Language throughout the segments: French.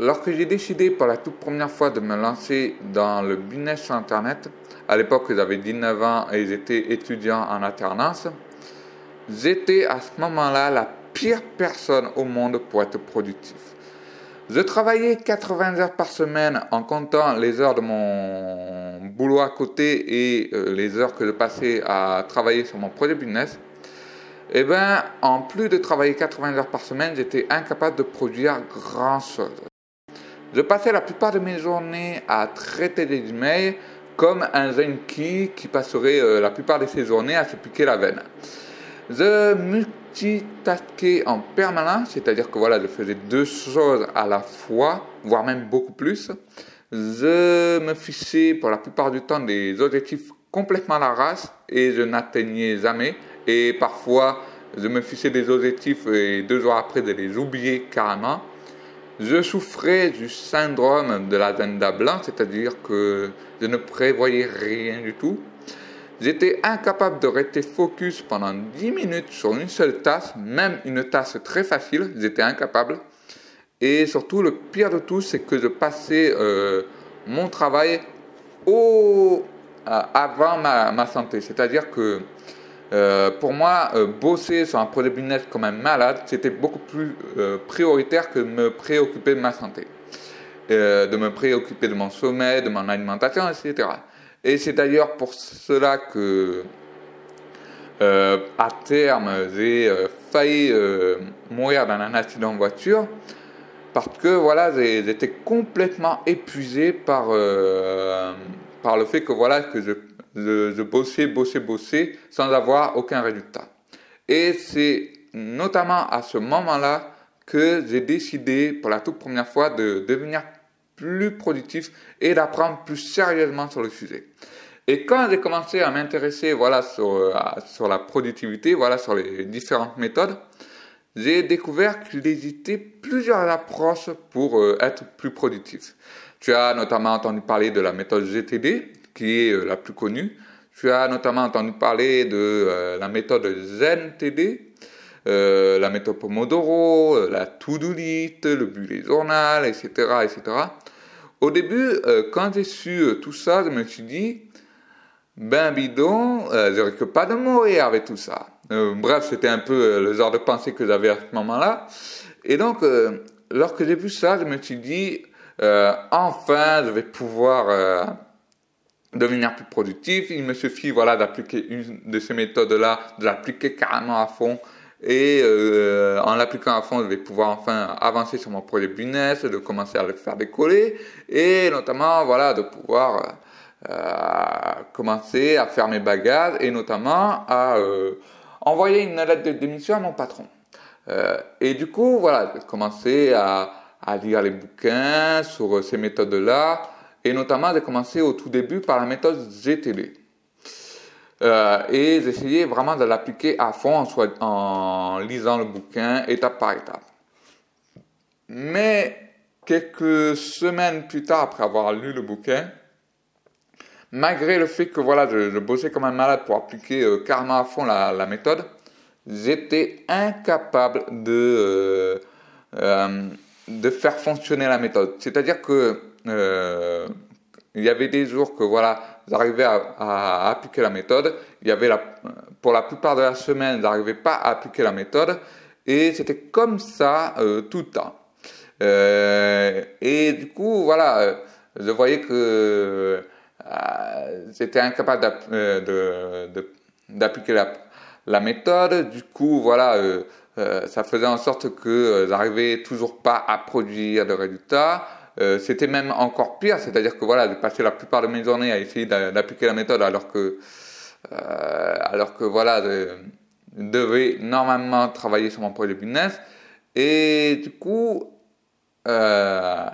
Lorsque j'ai décidé pour la toute première fois de me lancer dans le business Internet, à l'époque j'avais 19 ans et j'étais étudiant en alternance, j'étais à ce moment-là la pire personne au monde pour être productif. Je travaillais 80 heures par semaine en comptant les heures de mon boulot à côté et euh, les heures que je passais à travailler sur mon projet business. Eh bien, en plus de travailler 80 heures par semaine, j'étais incapable de produire grand chose. Je passais la plupart de mes journées à traiter des emails comme un junkie qui passerait euh, la plupart de ses journées à se piquer la veine. Je multitaskais en permanence, c'est-à-dire que voilà, je faisais deux choses à la fois, voire même beaucoup plus. Je me fixais pour la plupart du temps des objectifs complètement à la race et je n'atteignais jamais. Et parfois, je me fixais des objectifs et deux jours après, je les oubliais carrément. Je souffrais du syndrome de l'agenda blanc, c'est-à-dire que je ne prévoyais rien du tout. J'étais incapable de rester focus pendant 10 minutes sur une seule tâche, même une tâche très facile, j'étais incapable. Et surtout, le pire de tout, c'est que je passais euh, mon travail au, euh, avant ma, ma santé. C'est-à-dire que euh, pour moi, euh, bosser sur un projet business comme un malade, c'était beaucoup plus euh, prioritaire que de me préoccuper de ma santé, de me préoccuper de mon sommeil, de mon alimentation, etc. Et c'est d'ailleurs pour cela que, à terme, j'ai failli mourir dans un accident de voiture parce que voilà, j'étais complètement épuisé par par le fait que voilà que je je, bossais, bossais, bossais sans avoir aucun résultat. Et c'est notamment à ce moment-là que j'ai décidé pour la toute première fois de devenir plus productif et d'apprendre plus sérieusement sur le sujet. Et quand j'ai commencé à m'intéresser voilà sur, euh, sur la productivité, voilà sur les différentes méthodes, j'ai découvert qu'il existait plusieurs approches pour euh, être plus productif. Tu as notamment entendu parler de la méthode GTD, qui est euh, la plus connue. Tu as notamment entendu parler de euh, la méthode ZenTD, euh, la méthode Pomodoro, la to-do le bullet journal, etc., etc. Au début, quand j'ai su tout ça, je me suis dit, ben bidon, je risque pas de mourir avec tout ça. bref, c'était un peu le genre de pensée que j'avais à ce moment-là. Et donc, lorsque j'ai vu ça, je me suis dit, enfin, je vais pouvoir devenir plus productif. Il me suffit voilà d'appliquer une de ces méthodes-là, de l'appliquer carrément à fond. Et euh, en l'appliquant à fond, je vais pouvoir enfin avancer sur mon projet business, de commencer à le faire décoller, et notamment voilà de pouvoir euh, commencer à faire mes bagages et notamment à euh, envoyer une lettre de démission à mon patron. Euh, et du coup, voilà, j'ai commencé à, à lire les bouquins sur ces méthodes-là, et notamment, j'ai commencé au tout début par la méthode GTD. Euh, et j'essayais vraiment de l'appliquer à fond en, lisant le bouquin étape par étape. Mais quelques semaines plus tard, après avoir lu le bouquin, malgré le fait que voilà, je, bossais comme un malade pour appliquer euh, carrément à fond la, la méthode, j'étais incapable de, euh, euh de faire fonctionner la méthode. C'est-à-dire que euh, il y avait des jours que voilà, j'arrivais à, appliquer la méthode. Il y avait pour la plupart de la semaine, j'arrivais pas à appliquer la méthode. Et c'était comme ça euh, tout le temps. Euh, et du coup, voilà, je voyais que j'étais incapable d'appliquer la, la, méthode. Du coup, voilà, ça faisait en sorte que j'arrivais toujours pas à produire de résultats. Euh, c'était même encore pire, c'est-à-dire que voilà, j'ai passé la plupart de mes journées à essayer d'appliquer la méthode alors que, euh, alors que voilà, je devais normalement travailler sur mon projet business. Et du coup, euh,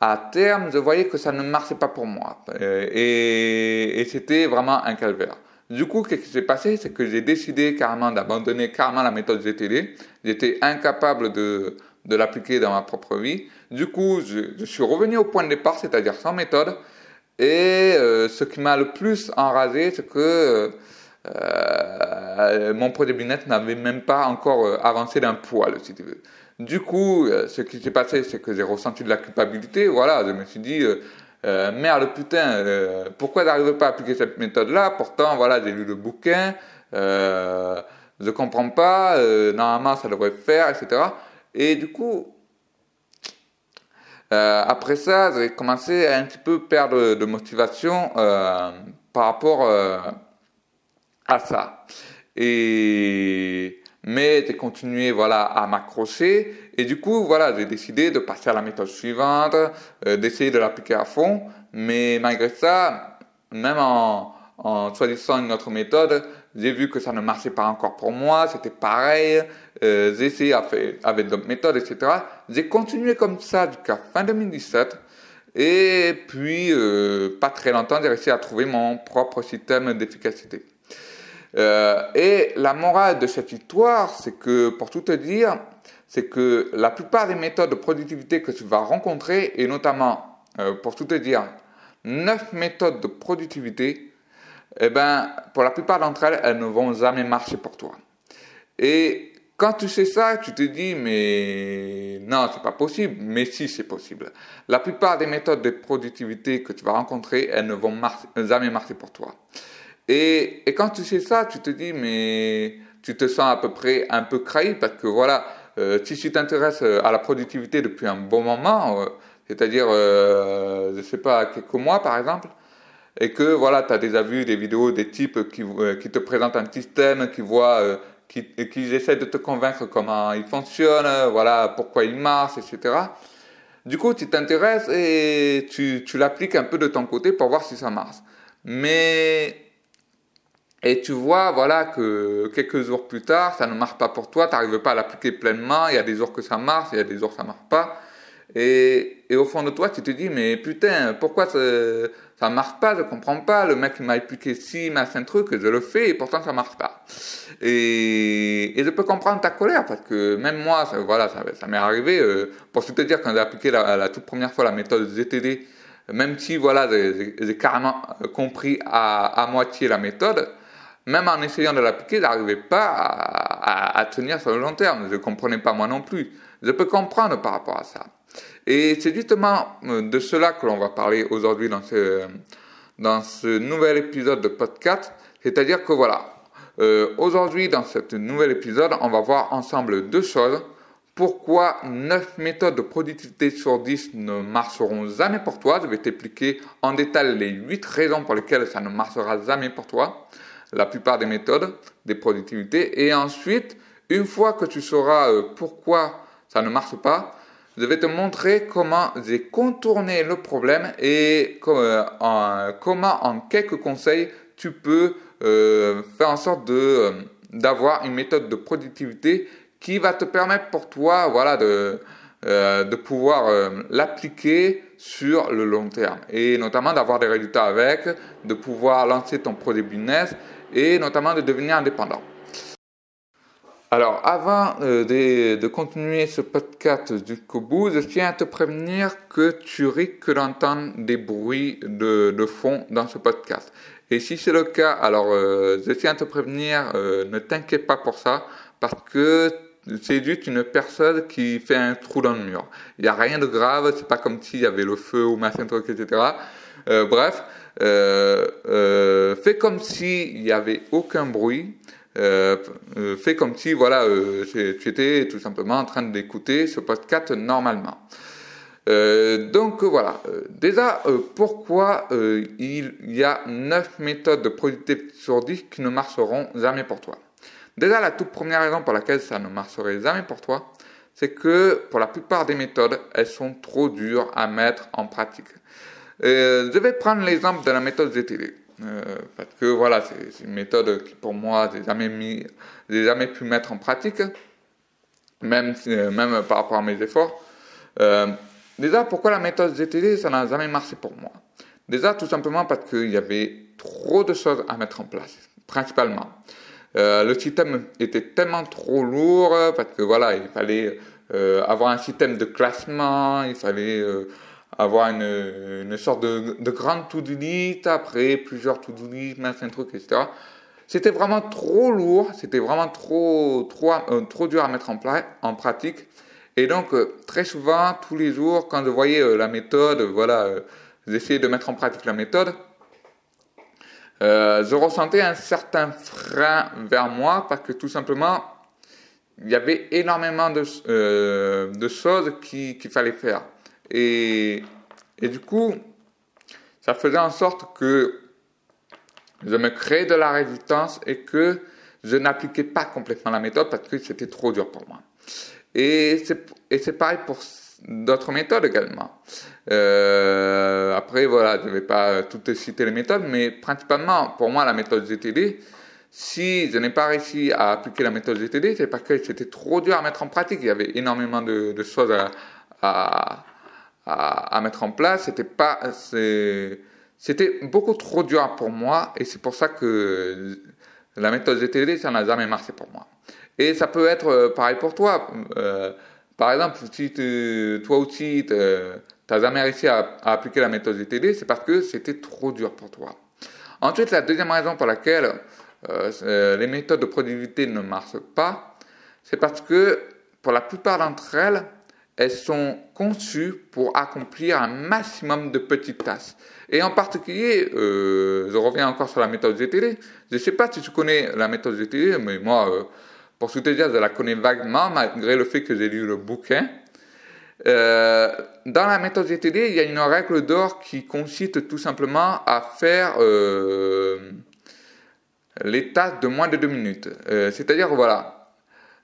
à terme, je voyais que ça ne marchait pas pour moi. Et, et c'était vraiment un calvaire. Du coup, ce qui s'est passé, c'est que j'ai décidé carrément d'abandonner carrément la méthode GTD. J'étais incapable de, de l'appliquer dans ma propre vie. Du coup, je, suis revenu au point de départ, c'est-à-dire sans méthode. Et euh, ce qui m'a le plus enragé, c'est que euh, mon projet business n'avait même pas encore euh, avancé d'un poil, si tu veux. Du coup, ce qui s'est passé, c'est que j'ai ressenti de la culpabilité. Voilà, je me suis dit, merde, putain, pourquoi j'arrive pas à appliquer cette méthode-là? Pourtant, voilà, j'ai lu le bouquin, euh, je comprends pas, normalement ça devrait faire, etc. Et du coup, euh, après ça, j'ai commencé à un petit peu perdre de motivation euh, par rapport euh, à ça. Et mais j'ai continué voilà à m'accrocher et du coup voilà j'ai décidé de passer à la méthode suivante, d'essayer de l'appliquer à fond. Mais malgré ça, même en, en choisissant une autre méthode, j'ai vu que ça ne marchait pas encore pour moi, c'était pareil, euh, essayé avec d'autres méthodes, etc. J'ai continué comme ça jusqu'à fin 2017, et puis euh, pas très longtemps, j'ai réussi à trouver mon propre système d'efficacité. Euh, et la morale de cette histoire, c'est que, pour tout te dire, c'est que la plupart des méthodes de productivité que tu vas rencontrer, et notamment, euh, pour tout te dire, 9 méthodes de productivité, eh ben, pour la plupart d'entre elles, elles ne vont jamais marcher pour toi. Et quand tu sais ça, tu te dis, mais non, c'est pas possible. Mais si, c'est possible. La plupart des méthodes de productivité que tu vas rencontrer, elles ne vont jamais marcher pour toi. Et, quand tu sais ça, tu te dis, mais tu te sens à peu près un peu craï parce que voilà, euh, si tu t'intéresses à la productivité depuis un bon moment, euh, c'est-à-dire, euh, je sais pas, quelques mois par exemple, et que voilà, tu as déjà vu des vidéos des types qui, euh, qui te présentent un système, qui voient, euh, qui, qui essaient de te convaincre comment il fonctionne, voilà, pourquoi il marche, etc. Du coup, tu t'intéresses et tu, tu l'appliques un peu de ton côté pour voir si ça marche. Mais et tu vois, voilà, que quelques jours plus tard, ça ne marche pas pour toi, tu n'arrives pas à l'appliquer pleinement, il y a des jours que ça marche, il y a des jours que ça marche pas. Et, et au fond de toi, tu te dis, mais putain, pourquoi ça, marche pas, je comprends pas, le mec m'a expliqué si, machin truc, je le fais et pourtant ça marche pas. Et, je peux comprendre ta colère parce que même moi, ça, voilà, ça, m'est arrivé, euh, pour te dire, quand j'ai appliqué la, toute première fois la méthode ZTD, même si, voilà, j'ai carrément compris à, moitié la méthode, même en essayant de l'appliquer, je n'arrivais pas à, à, tenir sur le long terme. Je ne comprenais pas moi non plus. Je peux comprendre par rapport à ça. Et c'est justement euh, de cela que l'on va parler aujourd'hui dans ce, dans ce nouvel épisode de podcast. C'est-à-dire que voilà, euh, aujourd'hui dans ce nouvel épisode, on va voir ensemble deux choses. Pourquoi 9 méthodes de productivité sur 10 ne marcheront jamais pour toi? Je vais t'expliquer en détail les 8 raisons pour lesquelles ça ne marchera jamais pour toi. La plupart des méthodes des productivités. Et ensuite, une fois que tu sauras euh, pourquoi ça ne marche pas, je vais te montrer comment j'ai contourné le problème et euh, comment en quelques conseils tu peux euh, faire en sorte de euh, d'avoir une méthode de productivité qui va te permettre pour toi voilà de de pouvoir l'appliquer sur le long terme et notamment d'avoir des résultats avec, de pouvoir lancer ton projet business et notamment de devenir indépendant. Alors, avant euh, de, continuer ce podcast jusqu'au bout, je tiens à te prévenir que tu risques d'entendre des bruits de, fond dans ce podcast. Et si c'est le cas, alors euh, je tiens à te prévenir, euh, ne t'inquiète pas pour ça, parce que c'est juste une personne qui fait un trou dans le mur. Il n'y a rien de grave, c'est pas comme s'il y avait le feu ou machin truc, etc. bref, fais comme s'il n'y avait aucun bruit euh, euh, fais comme si voilà, euh, tu étais tout simplement en train d'écouter ce podcast normalement. Euh, donc voilà, déjà pourquoi il y a 9 méthodes de productivité sur 10 qui ne marcheront jamais pour toi? Déjà la toute première raison pour laquelle ça ne marcherait jamais pour toi, c'est que pour la plupart des méthodes, elles sont trop dures à mettre en pratique. je vais prendre l'exemple de la méthode ZTD. Euh, parce que voilà, c'est une méthode qui pour moi, j'ai jamais mis, j'ai jamais pu mettre en pratique, même, même par rapport à mes efforts. Euh, déjà, pourquoi la méthode GTD, ça n'a jamais marché pour moi? Déjà, tout simplement parce qu'il y avait trop de choses à mettre en place, principalement. Euh, le système était tellement trop lourd parce que voilà, il fallait euh, avoir un système de classement, il fallait euh, avoir une, une sorte de, de grande to-do list, après plusieurs to-do list, machin truc, etc. C'était vraiment trop lourd, c'était vraiment trop, trop, euh, trop dur à mettre en, en pratique. Et donc, très souvent, tous les jours, quand je voyais la méthode, voilà, j'essayais de mettre en pratique la méthode, je ressentais un certain frein vers moi parce que tout simplement, il y avait énormément de, de choses qu'il fallait faire. Et, et du coup, ça faisait en sorte que je me créais de la résistance et que je n'appliquais pas complètement la méthode parce que c'était trop dur pour moi. Et c'est pareil pour d'autres méthodes également. Euh, après, voilà, je ne vais pas toutes citer les méthodes, mais principalement, pour moi, la méthode GTD, si je n'ai pas réussi à appliquer la méthode GTD, c'est parce que c'était trop dur à mettre en pratique. Il y avait énormément de, choses à, à, mettre en place. C'était pas, c'était beaucoup trop dur pour moi et c'est pour ça que la méthode GTD, ça n'a jamais marché pour moi. Et ça peut être euh, pareil pour toi. Euh, par exemple, si toi aussi, tu n'as jamais réussi à, appliquer la méthode GTD, c'est parce que c'était trop dur pour toi. Ensuite, la deuxième raison pour laquelle euh, les méthodes de productivité ne marchent pas, c'est parce que pour la plupart d'entre elles, elles sont conçues pour accomplir un maximum de petites tâches. Et en particulier, euh, je reviens encore sur la méthode GTD. Je ne sais pas si tu connais la méthode GTD, mais moi, euh, pour tout te dire, je la connais vaguement, malgré le fait que j'ai lu le bouquin. Euh, dans la méthode GTD, il y a une règle d'or qui consiste tout simplement à faire les tâches de moins de deux minutes. C'est-à-dire, voilà,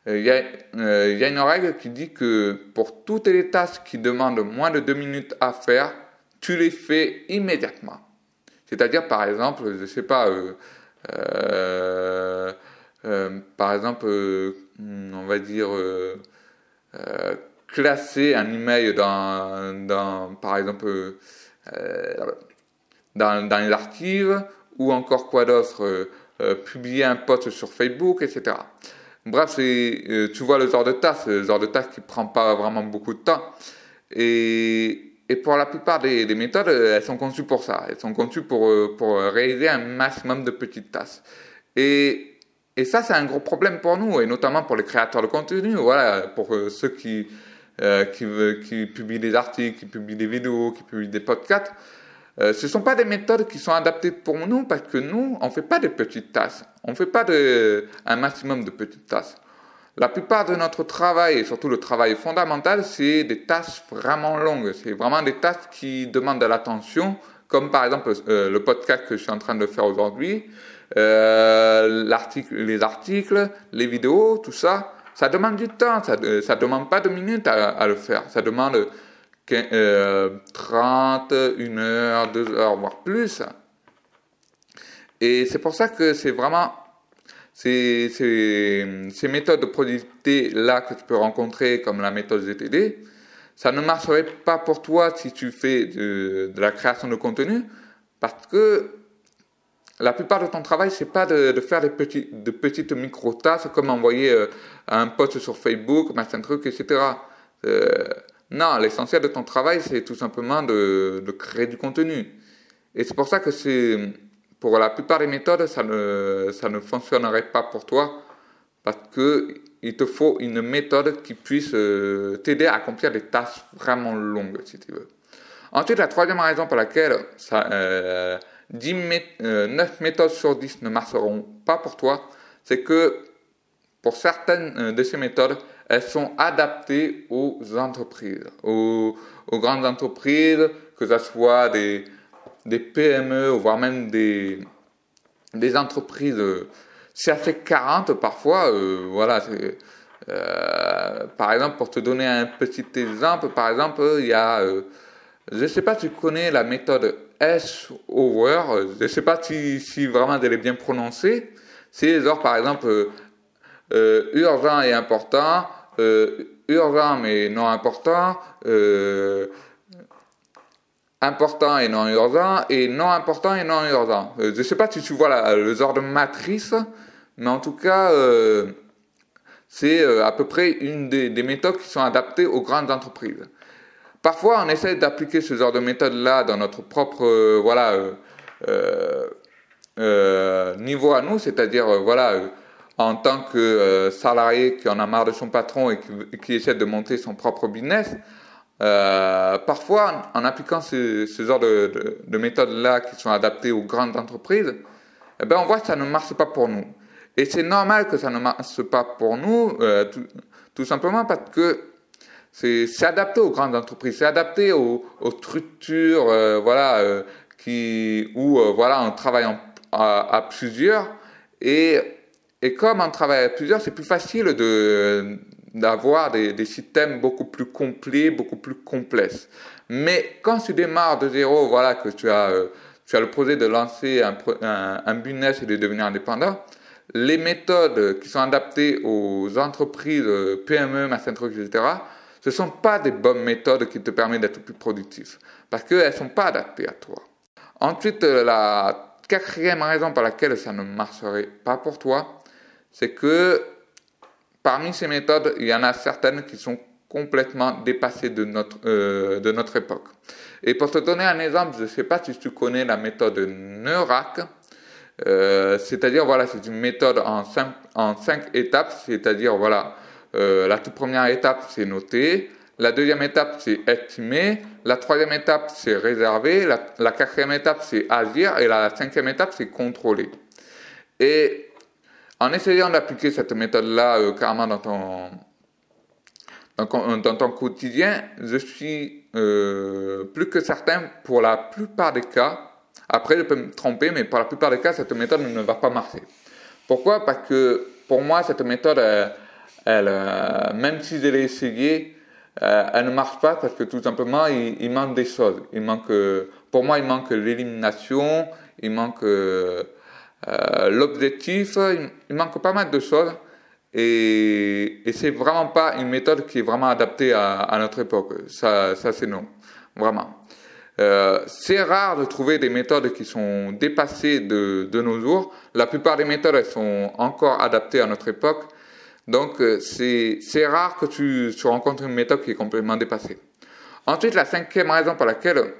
euh, euh, il y, a une règle qui dit que pour toutes les tâches qui demandent moins de deux minutes à faire, tu les fais immédiatement. C'est-à-dire, par exemple, je ne sais pas, euh, par exemple, on va dire, classer un email dans, dans par exemple, dans les archives, ou encore quoi d'autre, publier un post sur Facebook, etc. Bref, euh, tu vois le genre de tâche, le genre de tâche qui prend pas vraiment beaucoup de temps. Et, et pour la plupart des, des, méthodes, elles sont conçues pour ça. Elles sont conçues pour, euh, pour réaliser un maximum de petites tâches. Et, et ça, c'est un gros problème pour nous, et notamment pour les créateurs de contenu, voilà, pour euh, ceux qui, qui publient des articles, qui publient des vidéos, qui publient des podcasts. Euh, ce ne sont pas des méthodes qui sont adaptées pour nous parce que nous, on ne fait pas de petites tâches. On ne fait pas de, un maximum de petites tâches. La plupart de notre travail, et surtout le travail fondamental, c'est des tâches vraiment longues. C'est vraiment des tâches qui demandent de l'attention, comme par exemple euh, le podcast que je suis en train de faire aujourd'hui, euh, les articles, les vidéos, tout ça. Ça demande du temps, ça ne demande pas de minutes à, à le faire. Ça demande 30, 1 heure, 2 heures, voire plus. Et c'est pour ça que c'est vraiment ces, ces, méthodes de productivité là que tu peux rencontrer, comme la méthode GTD, ça ne marcherait pas pour toi si tu fais de, la création de contenu, parce que la plupart de ton travail, c'est pas de, faire des petits, de petites micro-tâches comme envoyer euh, un post sur Facebook, machin truc, etc. Non, l'essentiel de ton travail, c'est tout simplement de, créer du contenu. Et c'est pour ça que c'est, pour la plupart des méthodes, ça ne, ça ne fonctionnerait pas pour toi, parce qu'il te faut une méthode qui puisse euh, t'aider à accomplir des tâches vraiment longues, si tu veux. Ensuite, la troisième raison pour laquelle ça, euh, 10 9 euh, méthodes sur 10 ne marcheront pas pour toi, c'est que pour certaines euh, de ces méthodes, elles sont adaptées aux entreprises, aux, grandes entreprises, que ce soit des, des PME, voire même des, des entreprises CAC 40 parfois. Euh, voilà, euh, par exemple, pour te donner un petit exemple, par exemple, il y a, euh, je ne sais pas si tu connais la méthode S-Over, je ne sais pas si, si vraiment elle est bien prononcée. C'est genre, par exemple, urgent et important, euh, urgent mais non important, euh, important et non urgent, et non important et non urgent. Euh, je ne sais pas si tu vois le genre de matrice, mais en tout cas, c'est à peu près une des, des, méthodes qui sont adaptées aux grandes entreprises. Parfois, on essaie d'appliquer ce genre de méthode-là dans notre propre voilà, niveau à nous, c'est-à-dire voilà en tant que salarié qui en a marre de son patron et qui, essaie de monter son propre business, parfois, en appliquant ce, genre de, méthodes-là qui sont adaptées aux grandes entreprises, eh ben, on voit que ça ne marche pas pour nous. Et c'est normal que ça ne marche pas pour nous, tout, simplement parce que c'est adapté aux grandes entreprises, c'est adapté aux, structures, voilà, qui, où voilà, on travaille à, plusieurs. Et, et comme on travaille à plusieurs, c'est plus facile de d'avoir des, des, systèmes beaucoup plus complets, beaucoup plus complexes. Mais quand tu démarres de zéro, voilà, que tu as, euh, tu as le projet de lancer un, un, un, business et de devenir indépendant, les méthodes qui sont adaptées aux entreprises, euh, PME, truc, etc., ce ne sont pas des bonnes méthodes qui te permettent d'être plus productif, parce qu'elles ne sont pas adaptées à toi. Ensuite, euh, la quatrième raison pour laquelle ça ne marcherait pas pour toi, c'est que parmi ces méthodes, il y en a certaines qui sont complètement dépassées de notre, euh, de notre époque. Et pour te donner un exemple, je ne sais pas si tu connais la méthode Neurac, euh, c'est-à-dire voilà, c'est une méthode en cinq, en cinq étapes, c'est-à-dire voilà, euh, la toute première étape c'est noter, la deuxième étape, c'est estimer. La troisième étape, c'est réserver. La, quatrième étape, c'est agir. Et la cinquième étape, c'est contrôler. Et en essayant d'appliquer cette méthode-là euh, carrément dans ton, dans, ton quotidien, je suis euh, plus que certain, pour la plupart des cas, après je peux me tromper, mais pour la plupart des cas, cette méthode ne va pas marcher. Pourquoi? Parce que pour moi, cette méthode, elle, euh, même si je l'ai essayée, euh, elle ne marche pas parce que tout simplement, il, manque des choses. Il manque, pour moi, il manque l'élimination, il manque euh, l'objectif, il, manque pas mal de choses. Et, et c'est vraiment pas une méthode qui est vraiment adaptée à, notre époque. Ça, c'est non. Vraiment. Euh, c'est rare de trouver des méthodes qui sont dépassées de, nos jours. La plupart des méthodes elles sont encore adaptées à notre époque. Donc, euh, c'est rare que tu, rencontres une méthode qui est complètement dépassée. Ensuite, la cinquième raison pour laquelle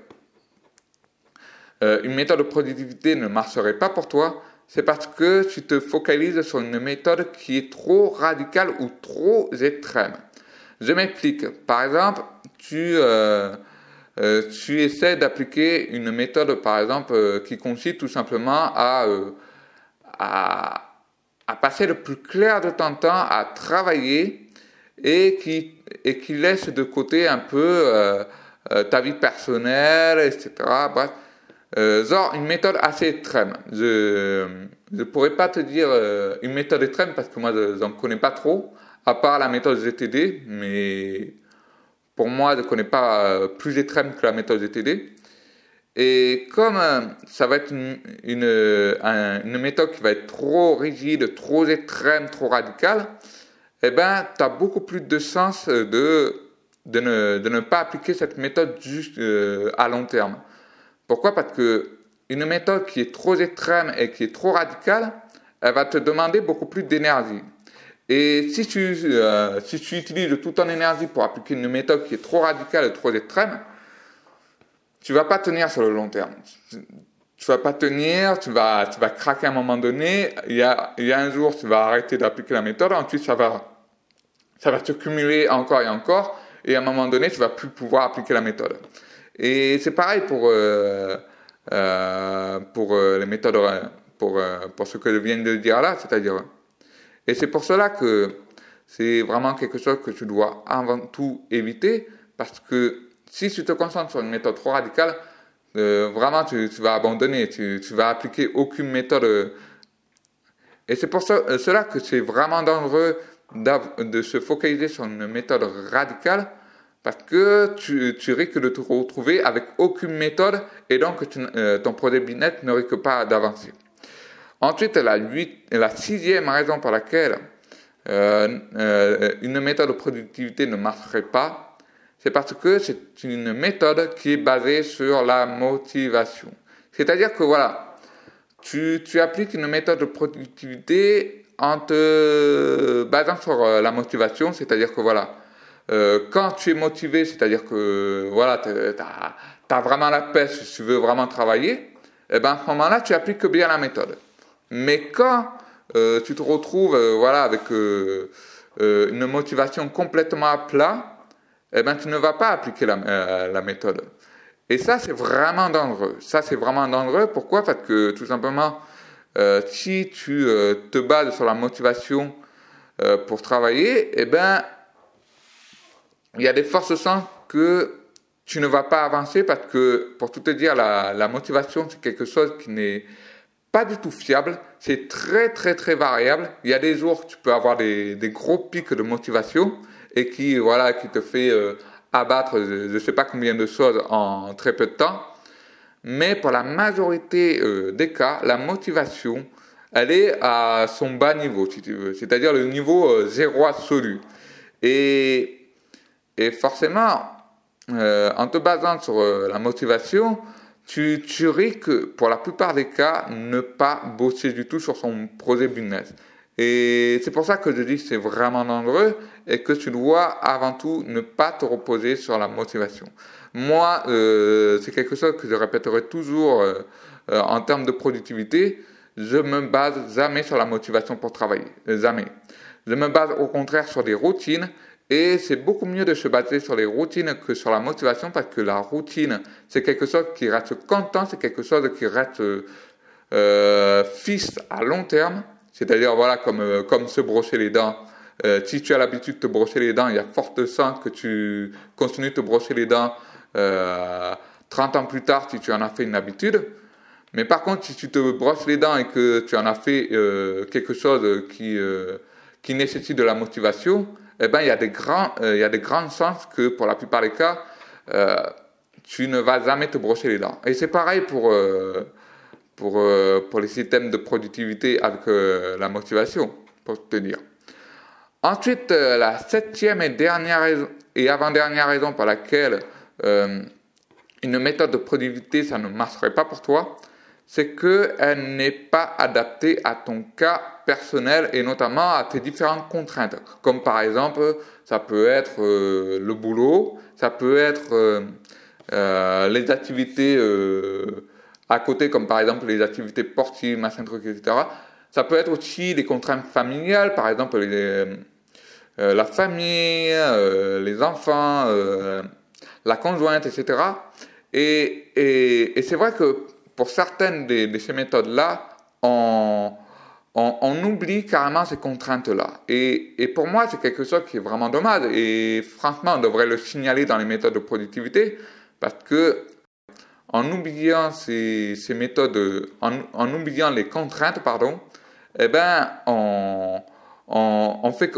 une méthode de productivité ne marcherait pas pour toi, c'est parce que tu te focalises sur une méthode qui est trop radicale ou trop extrême. Je m'explique. Par exemple, tu, euh, tu essaies d'appliquer une méthode, par exemple, qui consiste tout simplement à, à passer le plus clair de ton temps à travailler et qui, et qui laisse de côté un peu euh, euh, ta vie personnelle, etc. Bref, euh, genre une méthode assez extrême. Je ne pourrais pas te dire une méthode extrême parce que moi, je n'en connais pas trop, à part la méthode GTD, mais pour moi, je ne connais pas plus extrême que la méthode GTD. Et comme euh, ça va être une, une, méthode qui va être trop rigide, trop extrême, trop radicale, eh ben, tu as beaucoup plus de sens de, de, ne, de ne pas appliquer cette méthode juste euh, à long terme. Pourquoi? Parce que une méthode qui est trop extrême et qui est trop radicale, elle va te demander beaucoup plus d'énergie. Et si tu, euh, si tu utilises toute ton énergie pour appliquer une méthode qui est trop radicale et trop extrême, tu vas pas tenir sur le long terme. Tu vas pas tenir, tu vas, tu vas craquer à un moment donné. Il y a, il y a un jour, tu vas arrêter d'appliquer la méthode. Ensuite, ça va, ça va te cumuler encore et encore. Et à un moment donné, tu vas plus pouvoir appliquer la méthode. Et c'est pareil pour, euh, euh, pour euh, les méthodes, pour, pour ce que je viens de dire là, c'est-à-dire. Et c'est pour cela que c'est vraiment quelque chose que tu dois avant tout éviter parce que si tu te concentres sur une méthode trop radicale, euh, vraiment, tu, vas abandonner, tu, tu vas appliquer aucune méthode. Et c'est pour cela que c'est vraiment dangereux de se focaliser sur une méthode radicale parce que tu, tu risques de te retrouver avec aucune méthode et donc ton projet business ne risque pas d'avancer. Ensuite, la, la sixième raison pour laquelle une méthode de productivité ne marcherait pas, c'est parce que c'est une méthode qui est basée sur la motivation. C'est-à-dire que voilà, tu, tu, appliques une méthode de productivité en te basant sur euh, la motivation, c'est-à-dire que voilà, euh, quand tu es motivé, c'est-à-dire que voilà, tu as, vraiment la pêche, tu veux vraiment travailler, eh ben à ce moment-là, tu appliques bien la méthode. Mais quand tu te retrouves voilà, avec une motivation complètement à plat, eh ben, tu ne vas pas appliquer la, la méthode. Et ça, c'est vraiment dangereux. Ça, c'est vraiment dangereux. Pourquoi? Parce que tout simplement, euh, si tu euh, te bases sur la motivation euh, pour travailler, eh ben, il y a des forces chances que tu ne vas pas avancer parce que, pour tout te dire, la, motivation, c'est quelque chose qui n'est pas du tout fiable. C'est très, très, très variable. Il y a des jours, tu peux avoir des, gros pics de motivation et qui, voilà, qui te fait abattre je ne sais pas combien de choses en très peu de temps. Mais pour la majorité euh, des cas, la motivation, elle est à son bas niveau, si tu veux, c'est-à-dire le niveau euh, zéro absolu. Et, et forcément, euh, en te basant sur la motivation, tu, tu risques, pour la plupart des cas, ne pas bosser du tout sur son projet business. Et c'est pour ça que je dis que c'est vraiment dangereux et que tu dois avant tout ne pas te reposer sur la motivation. Moi, euh, c'est quelque chose que je répéterai toujours euh, euh, en termes de productivité. Je me base jamais sur la motivation pour travailler, jamais. Je me base au contraire sur des routines et c'est beaucoup mieux de se baser sur les routines que sur la motivation parce que la routine, c'est quelque chose qui reste content, c'est quelque chose qui reste fixe à long terme c'est-à-dire, voilà, comme, euh, comme se brosser les dents. Euh, si tu as l'habitude de te brosser les dents, il y a forte chance que tu continues de te brosser les dents euh, 30 ans plus tard si tu en as fait une habitude. Mais par contre, si tu te brosses les dents et que tu en as fait euh, quelque chose qui, qui nécessite de la motivation, eh ben, il y a des grands, il y a des grandes chances que pour la plupart des cas, tu ne vas jamais te brosser les dents. Et c'est pareil pour, pour, euh, pour les systèmes de productivité avec euh, la motivation, pour te dire. Ensuite, euh, la septième et dernière raison, et avant-dernière raison pour laquelle une méthode de productivité, ça ne marcherait pas pour toi, c'est qu'elle n'est pas adaptée à ton cas personnel et notamment à tes différentes contraintes. Comme par exemple, ça peut être le boulot, ça peut être les activités à côté, comme par exemple les activités sportives, machin truc, etc. Ça peut être aussi des contraintes familiales, par exemple les, euh, la famille, euh, les enfants, euh, la conjointe, etc. Et, et, et c'est vrai que pour certaines de, ces méthodes-là, on, on, oublie carrément ces contraintes-là. Et, pour moi, c'est quelque chose qui est vraiment dommage. Et franchement, on devrait le signaler dans les méthodes de productivité parce que en oubliant ces, méthodes, en, oubliant les contraintes, pardon, eh ben, on, fait,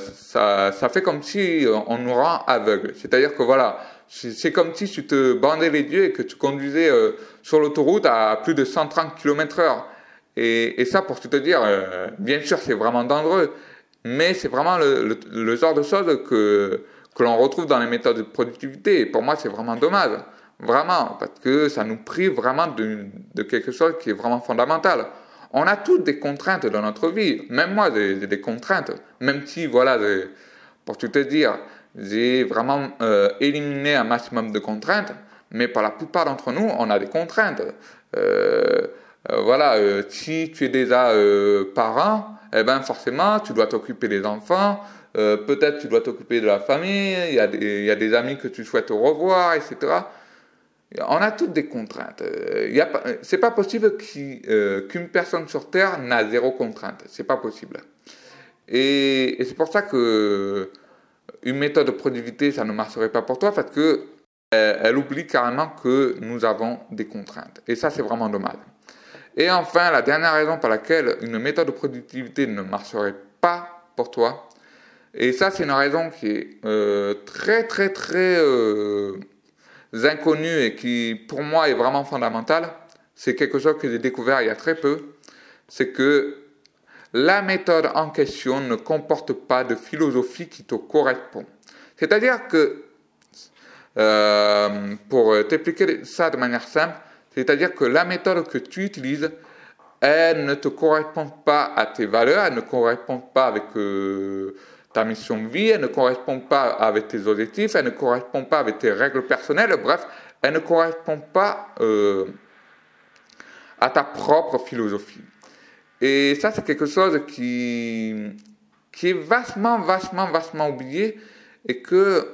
ça, ça fait comme si on nous rend aveugle. C'est-à-dire que voilà, c'est comme si tu te bandais les yeux et que tu conduisais euh, sur l'autoroute à plus de 130 km heure. Et, ça, pour te dire, euh, bien sûr, c'est vraiment dangereux, mais c'est vraiment le, le, genre de choses que, que l'on retrouve dans les méthodes de productivité. Pour moi, c'est vraiment dommage. Vraiment, parce que ça nous prive vraiment de, quelque chose qui est vraiment fondamental. On a toutes des contraintes dans notre vie. Même moi, j'ai des contraintes. Même si, voilà, pour tout te dire, j'ai vraiment euh, éliminé un maximum de contraintes. Mais pour la plupart d'entre nous, on a des contraintes. Euh, voilà, si tu es déjà parent, eh ben forcément, tu dois t'occuper des enfants. Peut-être tu dois t'occuper de la famille. Il y, a des, amis que tu souhaites revoir, etc. On a toutes des contraintes. Euh, c'est pas possible euh, qu'une personne sur Terre n'a zéro contrainte. C'est pas possible. Et, c'est pour ça que une méthode de productivité, ça ne marcherait pas pour toi parce que euh, elle, oublie carrément que nous avons des contraintes. Et ça, c'est vraiment dommage. Et enfin, la dernière raison pour laquelle une méthode de productivité ne marcherait pas pour toi, et ça, c'est une raison qui est très, très, très inconnus et qui, pour moi, est vraiment fondamental, c'est quelque chose que j'ai découvert il y a très peu, c'est que la méthode en question ne comporte pas de philosophie qui te correspond. C'est-à-dire que, euh, pour t'expliquer ça de manière simple, c'est-à-dire que la méthode que tu utilises, elle ne te correspond pas à tes valeurs, elle ne correspond pas avec euh, ta mission de vie, elle ne correspond pas avec tes objectifs, elle ne correspond pas avec tes règles personnelles, bref, elle ne correspond pas euh, à ta propre philosophie. Et ça, c'est quelque chose qui, qui est vastement, vastement, vastement oublié et que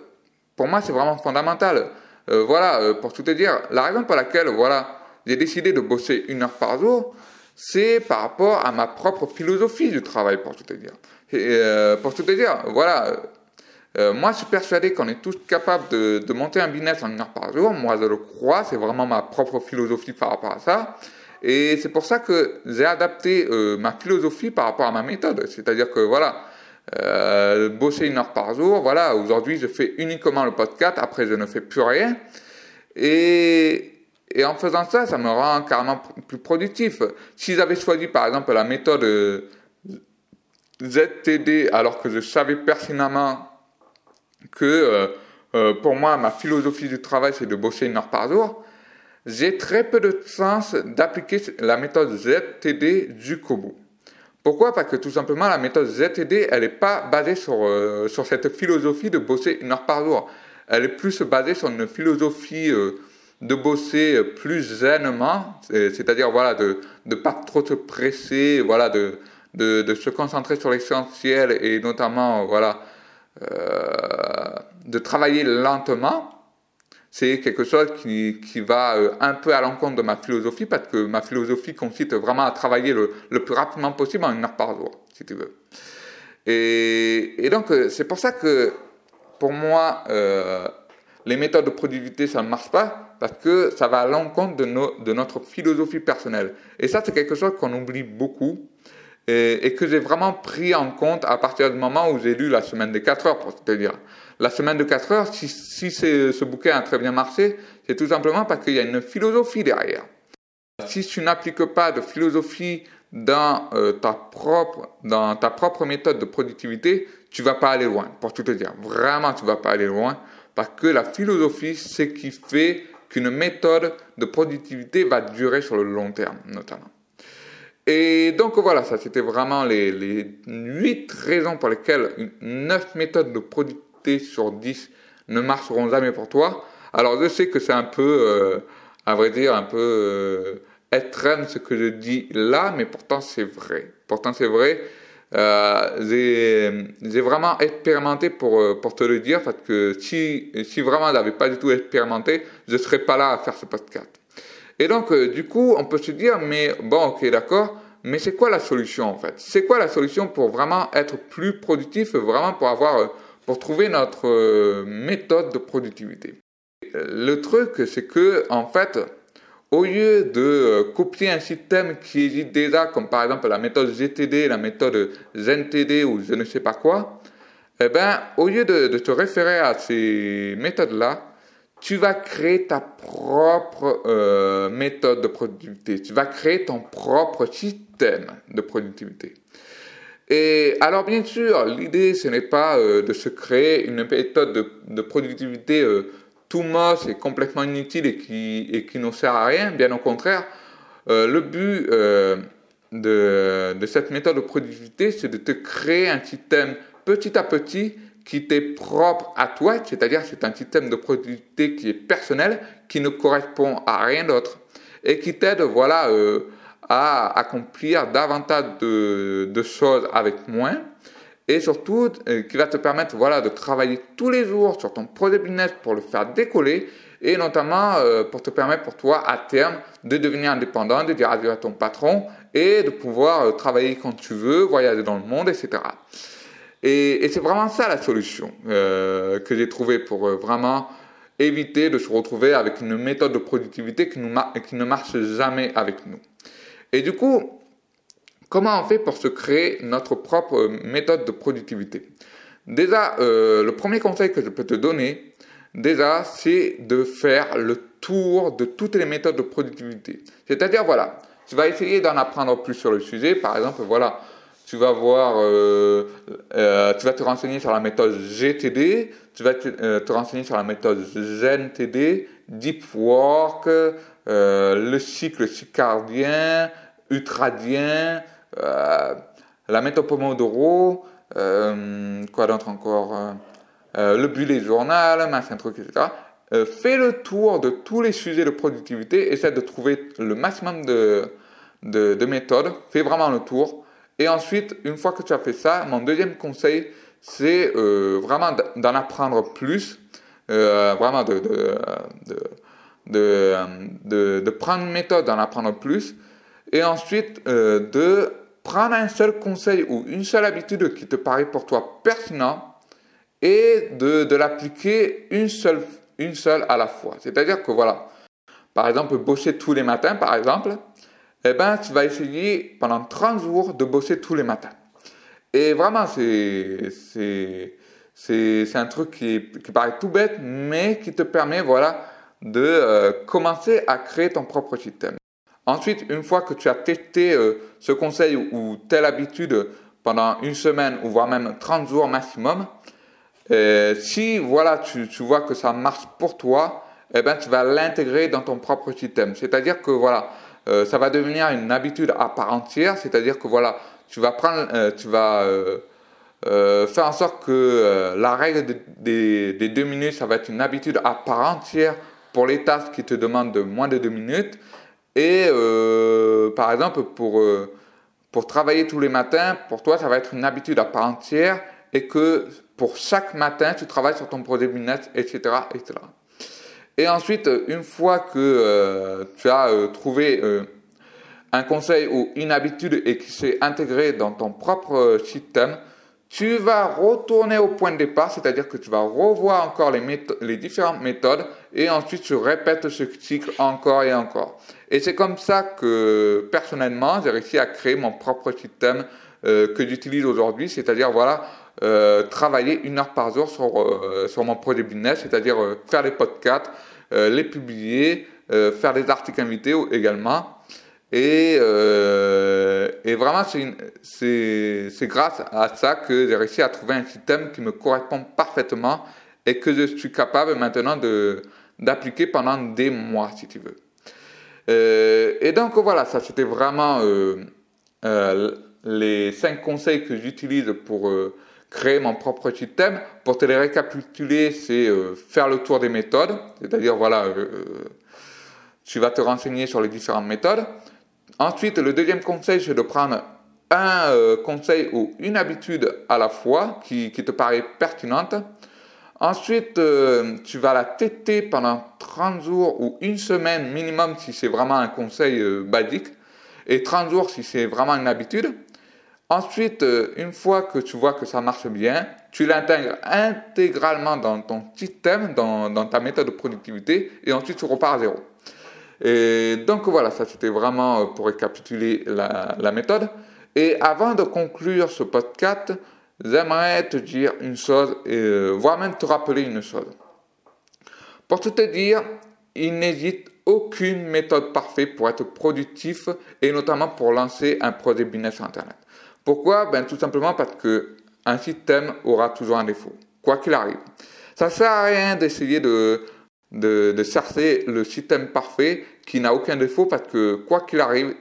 pour moi, c'est vraiment fondamental. Euh, voilà, euh, pour tout te dire, la raison pour laquelle voilà, j'ai décidé de bosser une heure par jour, c'est par rapport à ma propre philosophie du travail, pour tout te dire. Et, pour tout te dire, voilà, moi, je suis persuadé qu'on est tous capables de, de, monter un business en une heure par jour. Moi, je le crois. C'est vraiment ma propre philosophie par rapport à ça. Et c'est pour ça que j'ai adapté euh, ma philosophie par rapport à ma méthode. C'est-à-dire que voilà, euh, bosser une heure par jour, voilà, aujourd'hui je fais uniquement le podcast, après je ne fais plus rien. Et, et en faisant ça, ça me rend carrément plus productif. Si j'avais choisi par exemple la méthode euh, ZTD alors que je savais pertinemment que euh, euh, pour moi ma philosophie du travail c'est de bosser une heure par jour, j'ai très peu de chance d'appliquer la méthode ZTD du Kobo. Pourquoi? Parce que tout simplement, la méthode ZTD, elle n'est pas basée sur, euh, sur cette philosophie de bosser une heure par jour. Elle est plus basée sur une philosophie euh, de bosser plus zainement, c'est-à-dire voilà, de ne pas trop se presser, voilà, de, de, de se concentrer sur l'essentiel et notamment voilà, euh, de travailler lentement c'est quelque chose qui, qui va euh, un peu à l'encontre de ma philosophie parce que ma philosophie consiste vraiment à travailler le, le plus rapidement possible en une heure par jour, si tu veux. Et, et donc, euh, c'est pour ça que pour moi, euh, les méthodes de productivité, ça ne marche pas parce que ça va à l'encontre de, de notre philosophie personnelle. Et ça, c'est quelque chose qu'on oublie beaucoup et, et que j'ai vraiment pris en compte à partir du moment où j'ai lu la semaine des 4 heures, pour te dire. La semaine de 4 heures, si, ce bouquin a très bien marché, c'est tout simplement parce qu'il y a une philosophie derrière. Si tu n'appliques pas de philosophie dans, euh, ta propre, dans ta propre méthode de productivité, tu vas pas aller loin, pour tout te dire. Vraiment, tu vas pas aller loin, parce que la philosophie, c'est ce qui fait qu'une méthode de productivité va durer sur le long terme, notamment. Et donc voilà, ça c'était vraiment les, les 8 raisons pour lesquelles 9 méthodes de productivité sur 10 ne marcheront jamais pour toi. Alors je sais que c'est un peu, euh, à vrai dire, un peu euh, extrême ce que je dis là, mais pourtant c'est vrai. Pourtant c'est vrai. Euh, j'ai vraiment expérimenté pour, euh, pour te le dire, parce que si, si vraiment je n'avais pas du tout expérimenté, je ne serais pas là à faire ce podcast. Et donc, du coup, on peut se dire, mais bon, ok, d'accord, mais c'est quoi la solution en fait? C'est quoi la solution pour vraiment être plus productif, vraiment pour avoir pour trouver notre euh, méthode de productivité. Le truc, c'est que, en fait, au lieu de euh, copier un système qui existe déjà, comme par exemple la méthode GTD, la méthode ZNTD ou je ne sais pas quoi, eh ben, au lieu de, te référer à ces méthodes-là, tu vas créer ta propre euh, méthode de productivité. Tu vas créer ton propre système de productivité. Et alors bien sûr, l'idée ce n'est pas euh, de se créer une méthode de, productivité euh, tout moche et complètement inutile et qui, et qui ne sert à rien, bien au contraire. Euh, le but de, de, cette méthode de productivité, c'est de te créer un système petit à petit qui t'est propre à toi, c'est-à-dire c'est un système de productivité qui est personnel, qui ne correspond à rien d'autre et qui t'aide, voilà, à accomplir davantage de, choses avec moins et surtout euh, qui va te permettre voilà, de travailler tous les jours sur ton projet business pour le faire décoller et notamment euh, pour te permettre pour toi à terme de devenir indépendant, de dire adieu à ton patron et de pouvoir euh, travailler quand tu veux, voyager dans le monde, etc. Et, et c'est vraiment ça la solution que j'ai trouvée pour vraiment éviter de se retrouver avec une méthode de productivité qui, nous qui ne marche jamais avec nous. Et du coup, comment on fait pour se créer notre propre méthode de productivité? Déjà, euh, le premier conseil que je peux te donner, déjà, c'est de faire le tour de toutes les méthodes de productivité. C'est-à-dire, voilà, tu vas essayer d'en apprendre plus sur le sujet. Par exemple, voilà, tu vas voir, euh, euh, tu vas te renseigner sur la méthode GTD, tu vas te, te renseigner sur la méthode ZenTD, Deep Work, le cycle circadien, ultradien, euh, la méthode Pomodoro, euh, quoi d'autre encore, le bullet journal, machin truc, etc. fais le tour de tous les sujets de productivité, essaie de trouver le maximum de, de, de méthodes, fais vraiment le tour. Et ensuite, une fois que tu as fait ça, mon deuxième conseil, c'est euh, vraiment d'en apprendre plus, euh, vraiment de, de, de, prendre une méthode, d'en apprendre plus, et ensuite euh, de prendre un seul conseil ou une seule habitude qui te paraît pour toi pertinent et de, l'appliquer une seule, une seule à la fois. C'est-à-dire que voilà, par exemple, bosser tous les matins, par exemple, eh ben, tu vas essayer pendant 30 jours de bosser tous les matins. Et vraiment, c'est, un truc qui, qui, paraît tout bête, mais qui te permet, voilà, de euh, commencer à créer ton propre système. Ensuite, une fois que tu as testé euh, ce conseil ou, telle habitude pendant une semaine ou voire même 30 jours maximum, euh, si voilà, tu, vois que ça marche pour toi, eh ben, tu vas l'intégrer dans ton propre système. C'est-à-dire que voilà, ça va devenir une habitude à part entière, c'est-à-dire que voilà, tu vas prendre, tu vas faire en sorte que la règle des, deux minutes, ça va être une habitude à part entière pour les tâches qui te demandent de moins de deux minutes. Et par exemple, pour, pour travailler tous les matins, pour toi, ça va être une habitude à part entière et que pour chaque matin, tu travailles sur ton projet business, etc., etc. Et ensuite, une fois que euh, tu as euh, trouvé euh, un conseil ou une habitude et qui s'est intégré dans ton propre système, tu vas retourner au point de départ, c'est-à-dire que tu vas revoir encore les, différentes méthodes et ensuite tu répètes ce cycle encore et encore. Et c'est comme ça que personnellement, j'ai réussi à créer mon propre système que j'utilise aujourd'hui, c'est-à-dire voilà, euh, travailler une heure par jour sur, euh, sur mon projet business, c'est-à-dire euh, faire les podcasts, les publier, faire des articles invités également. Et, et vraiment, c'est grâce à ça que j'ai réussi à trouver un système qui me correspond parfaitement et que je suis capable maintenant d'appliquer pendant des mois, si tu veux. et donc voilà, ça c'était vraiment les cinq conseils que j'utilise pour créer mon propre système. Pour te les récapituler, c'est euh, faire le tour des méthodes, c'est-à-dire voilà, euh, tu vas te renseigner sur les différentes méthodes. Ensuite, le deuxième conseil, c'est de prendre un euh, conseil ou une habitude à la fois qui, te paraît pertinente. Ensuite, tu vas la têter pendant 30 jours ou une semaine minimum si c'est vraiment un conseil basique et 30 jours si c'est vraiment une habitude. Ensuite, euh, une fois que tu vois que ça marche bien, tu l'intègres intégralement dans ton système, dans, dans, ta méthode de productivité, et ensuite tu repars à zéro. Et donc voilà, ça c'était vraiment euh, pour récapituler la, méthode. Et avant de conclure ce podcast, j'aimerais te dire une chose, euh, voire même te rappeler une chose. Pour tout te dire, il n'existe aucune méthode parfaite pour être productif et notamment pour lancer un projet business Internet. Pourquoi? Ben, Tout simplement parce que un système aura toujours un défaut, quoi qu'il arrive. Ça sert à rien d'essayer de, de, de chercher le système parfait qui n'a aucun défaut parce que quoi qu'il arrive,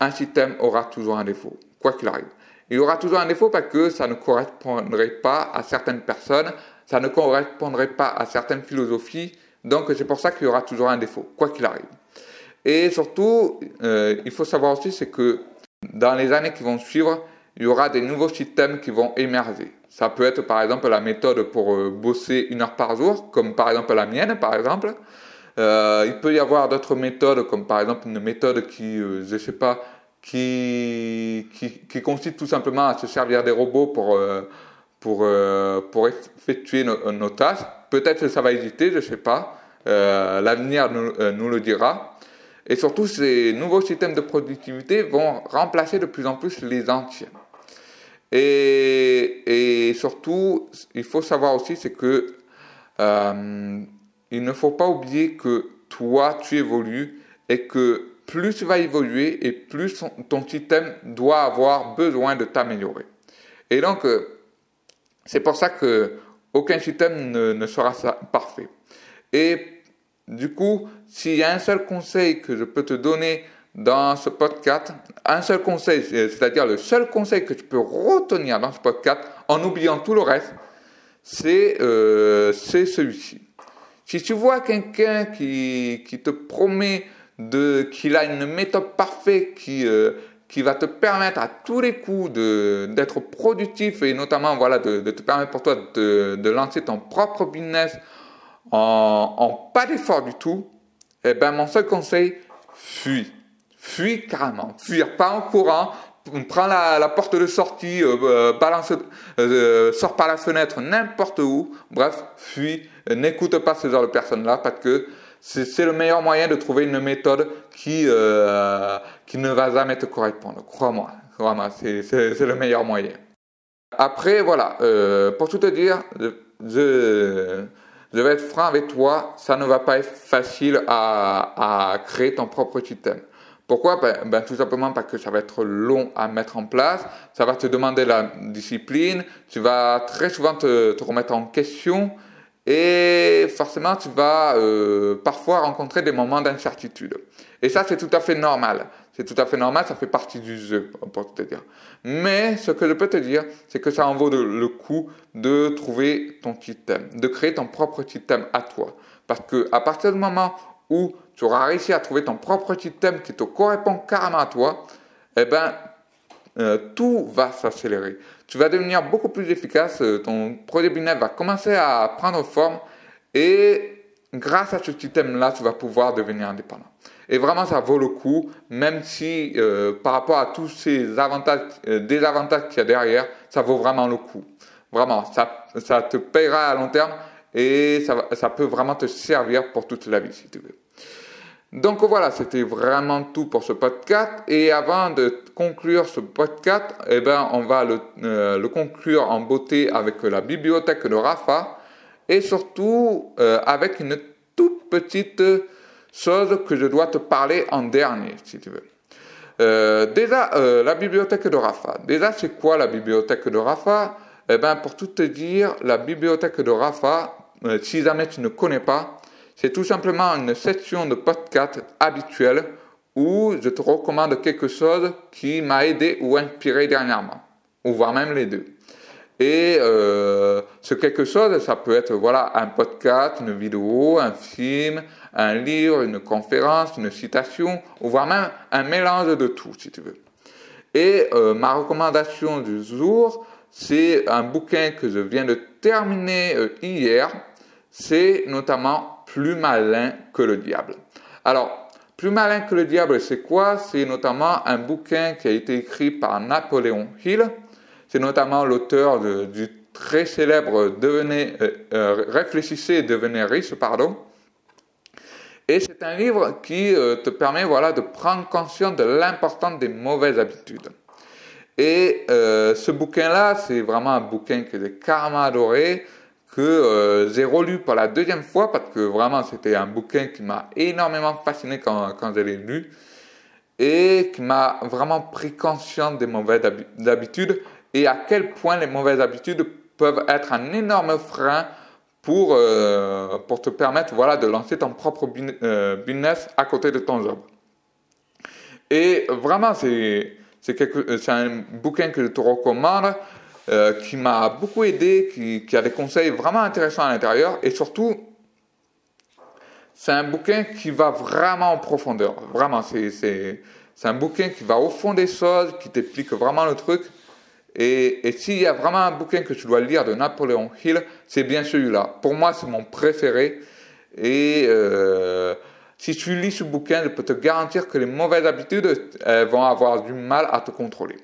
un système aura toujours un défaut, quoi qu'il arrive. Il y aura toujours un défaut parce que ça ne correspondrait pas à certaines personnes, ça ne correspondrait pas à certaines philosophies, donc c'est pour ça qu'il y aura toujours un défaut, quoi qu'il arrive. Et surtout, euh, il faut savoir aussi, c'est que dans les années qui vont suivre, il y aura des nouveaux systèmes qui vont émerger. Ça peut être par exemple la méthode pour euh, bosser une heure par jour, comme par exemple la mienne par exemple. Euh, il peut y avoir d'autres méthodes, comme par exemple une méthode qui, euh, je sais pas, qui, qui, qui, consiste tout simplement à se servir des robots pour, euh, pour, euh, pour effectuer nos, tâches. Peut-être que ça va hésiter, je sais pas. L'avenir nous, nous le dira. Et surtout, ces nouveaux systèmes de productivité vont remplacer de plus en plus les anciens. Et, surtout, il faut savoir aussi, c'est que euh, il ne faut pas oublier que toi, tu évolues et que plus tu vas évoluer et plus ton, système doit avoir besoin de t'améliorer. Et donc, euh, c'est pour ça que aucun système ne sera parfait. Et du coup, s'il y a un seul conseil que je peux te donner dans ce podcast, un seul conseil, c'est-à-dire le seul conseil que tu peux retenir dans ce podcast, en oubliant tout le reste, c'est euh, celui-ci. Si tu vois quelqu'un qui, qui te promet de qu'il a une méthode parfaite qui qui va te permettre à tous les coups d'être productif et notamment voilà de, te permettre pour toi de, de lancer ton propre business en, en pas d'effort du tout, eh ben mon seul conseil, fuis. Fuis carrément. Fuir, pas en courant, prends la, la porte de sortie, euh, euh balance, euh, sors par la fenêtre, n'importe où. Bref, fuis. N'écoute pas ce genre de personnes-là parce que c'est le meilleur moyen de trouver une méthode qui, euh, qui ne va jamais te correspondre. Crois-moi, crois-moi, c'est le meilleur moyen. Après, voilà, euh, pour tout te dire, je, je vais être franc avec toi, ça ne va pas être facile à, à créer ton propre système. Pourquoi? Ben, ben, Tout simplement parce que ça va être long à mettre en place, ça va te demander la discipline, tu vas très souvent te, remettre en question, et forcément, tu vas euh, parfois rencontrer des moments d'incertitude. Et ça, c'est tout à fait normal. C'est tout à fait normal, ça fait partie du jeu, pour te dire. Mais ce que je peux te dire, c'est que ça en vaut le coup de trouver ton système, de créer ton propre système à toi. Parce que à partir du moment où tu auras réussi à trouver ton propre système qui te correspond carrément à toi, eh ben, euh, tout va s'accélérer. Tu vas devenir beaucoup plus efficace, euh, ton projet business va commencer à prendre forme et grâce à ce système-là, tu vas pouvoir devenir indépendant. Et vraiment, ça vaut le coup, même si euh, par rapport à tous ces avantages, désavantages qu'il y a derrière, ça vaut vraiment le coup. Vraiment, ça, ça te payera à long terme et ça, ça peut vraiment te servir pour toute la vie si tu veux. Donc voilà, c'était vraiment tout pour ce podcast. Et avant de conclure ce podcast, eh ben, on va le, euh, conclure en beauté avec la bibliothèque de Rafa et surtout euh, avec une toute petite chose que je dois te parler en dernier, si tu veux. Euh, déjà, la bibliothèque de Rafa. Déjà, c'est quoi la bibliothèque de Rafa? Eh ben, pour tout te dire, la bibliothèque de Rafa, si jamais tu ne connais pas, c'est tout simplement une section de podcast habituelle où je te recommande quelque chose qui m'a aidé ou inspiré dernièrement, ou voire même les deux. Et euh, ce quelque chose, ça peut être voilà un podcast, une vidéo, un film, un livre, une conférence, une citation, ou voire même un mélange de tout, si tu veux. Et euh, ma recommandation du jour, c'est un bouquin que je viens de terminer euh, hier. C'est notamment plus malin que le diable. Alors, plus malin que le diable, c'est quoi? C'est notamment un bouquin qui a été écrit par Napoléon Hill. C'est notamment l'auteur du très célèbre Devenez, euh, euh, Réfléchissez et devenez riche, pardon. Et c'est un livre qui euh, te permet voilà, de prendre conscience de l'importance des mauvaises habitudes. Et ce bouquin-là, c'est vraiment un bouquin que j'ai carrément adoré que euh, j'ai relu pour la deuxième fois parce que vraiment c'était un bouquin qui m'a énormément fasciné quand, quand je l'ai lu et qui m'a vraiment pris conscience des mauvaises habitudes et à quel point les mauvaises habitudes peuvent être un énorme frein pour, euh, pour te permettre voilà, de lancer ton propre euh, business à côté de ton job. Et vraiment, c'est, c'est un bouquin que je te recommande. Euh, qui m'a beaucoup aidé, qui, qui, a des conseils vraiment intéressants à l'intérieur et surtout, c'est un bouquin qui va vraiment en profondeur. Vraiment, c'est un bouquin qui va au fond des choses, qui t'explique vraiment le truc. Et, et s'il y a vraiment un bouquin que tu dois lire de Napoléon Hill, c'est bien celui-là. Pour moi, c'est mon préféré. Et euh, si tu lis ce bouquin, je peux te garantir que les mauvaises habitudes elles vont avoir du mal à te contrôler.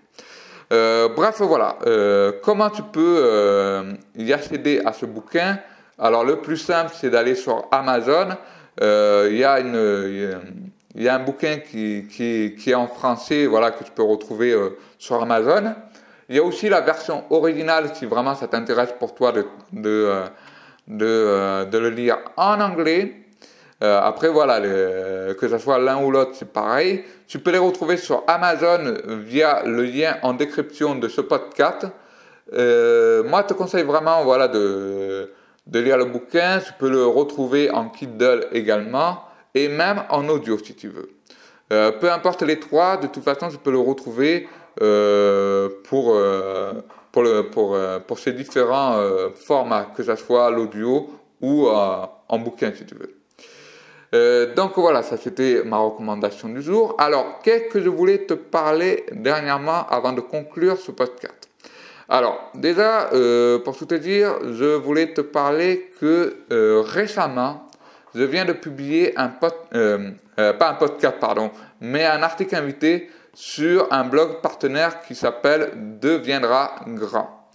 Euh, bref, voilà. Euh, comment tu peux euh, y accéder à ce bouquin? Alors, le plus simple, c'est d'aller sur Amazon. Il y, a un bouquin qui, est en français, voilà, que tu peux retrouver sur Amazon. Il y a aussi la version originale, si vraiment ça t'intéresse pour toi de le lire en anglais. Euh, après, voilà, que ce soit l'un ou l'autre, c'est pareil. Tu peux les retrouver sur Amazon via le lien en description de ce podcast. Euh, moi, je te conseille vraiment voilà, de, lire le bouquin. Tu peux le retrouver en Kindle également et même en audio si tu veux. Euh, peu importe les trois, de toute façon, tu peux le retrouver pour, pour, pour, pour ces différents formats, que ce soit l'audio ou en bouquin si tu veux. Euh, donc voilà, ça c'était ma recommandation du jour. Alors, qu'est-ce que je voulais te parler dernièrement avant de conclure ce podcast? Alors, déjà, euh, pour tout te dire, je voulais te parler que euh, récemment, je viens de publier un pod, pas un podcast, pardon, mais un article invité sur un blog partenaire qui s'appelle Deviendra grand.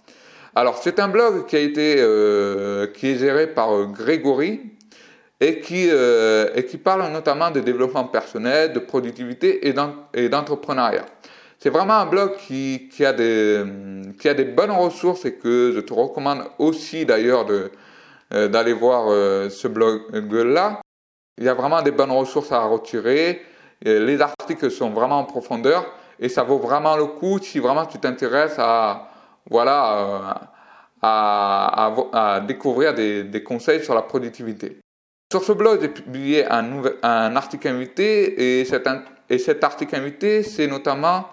Alors, c'est un blog qui a été, qui est géré par Grégory, et qui, euh, et qui parle notamment de développement personnel, de productivité et d'entrepreneuriat. C'est vraiment un blog qui, qui, a des, qui a des bonnes ressources et que je te recommande aussi d'ailleurs euh, d'aller voir euh, ce blog-là. Il y a vraiment des bonnes ressources à retirer. Les articles sont vraiment en profondeur et ça vaut vraiment le coup si vraiment tu t'intéresses à, voilà, à, à, à découvrir des, des conseils sur la productivité. Sur ce blog, j'ai publié un, article invité et cet, et cet article invité, c'est notamment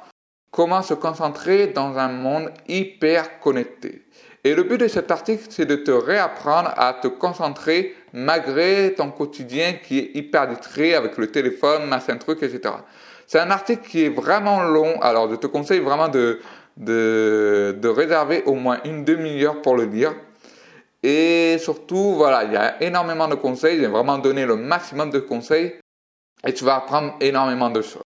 comment se concentrer dans un monde hyper connecté. Et le but de cet article, c'est de te réapprendre à te concentrer malgré ton quotidien qui est hyper distrait avec le téléphone, machin truc, etc. C'est un article qui est vraiment long, alors je te conseille vraiment de, de, de réserver au moins une demi-heure pour le lire. Et surtout, voilà, il y a énormément de conseils. J'ai vraiment donné le maximum de conseils et tu vas apprendre énormément de choses.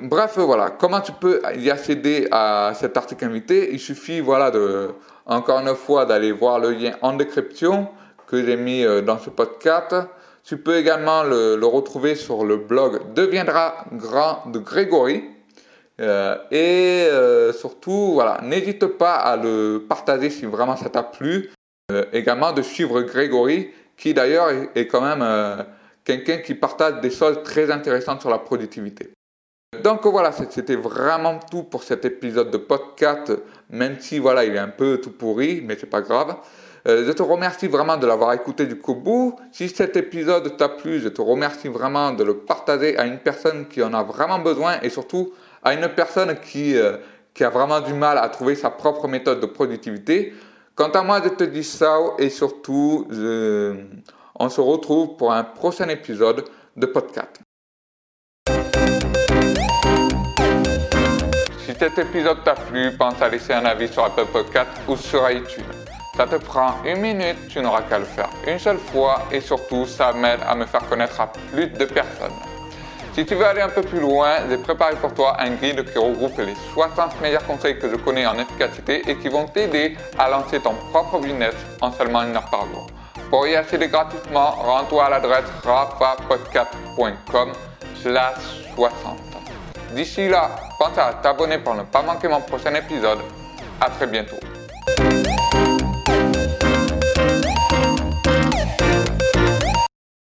Bref, voilà, comment tu peux y accéder à cet article invité? Il suffit, voilà, de, encore une fois, d'aller voir le lien en description que j'ai mis euh, dans ce podcast. Tu peux également le, retrouver sur le blog Deviendra grand de Grégory. Euh, et euh, surtout, voilà, n'hésite pas à le partager si vraiment ça t'a plu. Euh, également de suivre Grégory, qui d'ailleurs est, quand même euh, quelqu'un qui partage des choses très intéressantes sur la productivité. Donc voilà, c'était vraiment tout pour cet épisode de podcast, même si voilà, il est un peu tout pourri, mais c'est pas grave. Euh, je te remercie vraiment de l'avoir écouté du coup bout. Si cet épisode t'a plu, je te remercie vraiment de le partager à une personne qui en a vraiment besoin et surtout à une personne qui, qui a vraiment du mal à trouver sa propre méthode de productivité. Quant à moi, je te dis ça et surtout, on se retrouve pour un prochain épisode de podcast. Si cet épisode t'a plu, pense à laisser un avis sur Apple Podcast ou sur iTunes. Ça te prend une minute, tu n'auras qu'à le faire une seule fois et surtout, ça m'aide à me faire connaître à plus de personnes. Si tu veux aller un peu plus loin, j'ai préparé pour toi un guide qui regroupe les 60 meilleurs conseils que je connais en efficacité et qui vont t'aider à lancer ton propre business en seulement une heure par jour. Pour y accéder gratuitement, rends-toi à l'adresse rafapodcast.com slash 60. D'ici là, pense à t'abonner pour ne pas manquer mon prochain épisode. À très bientôt.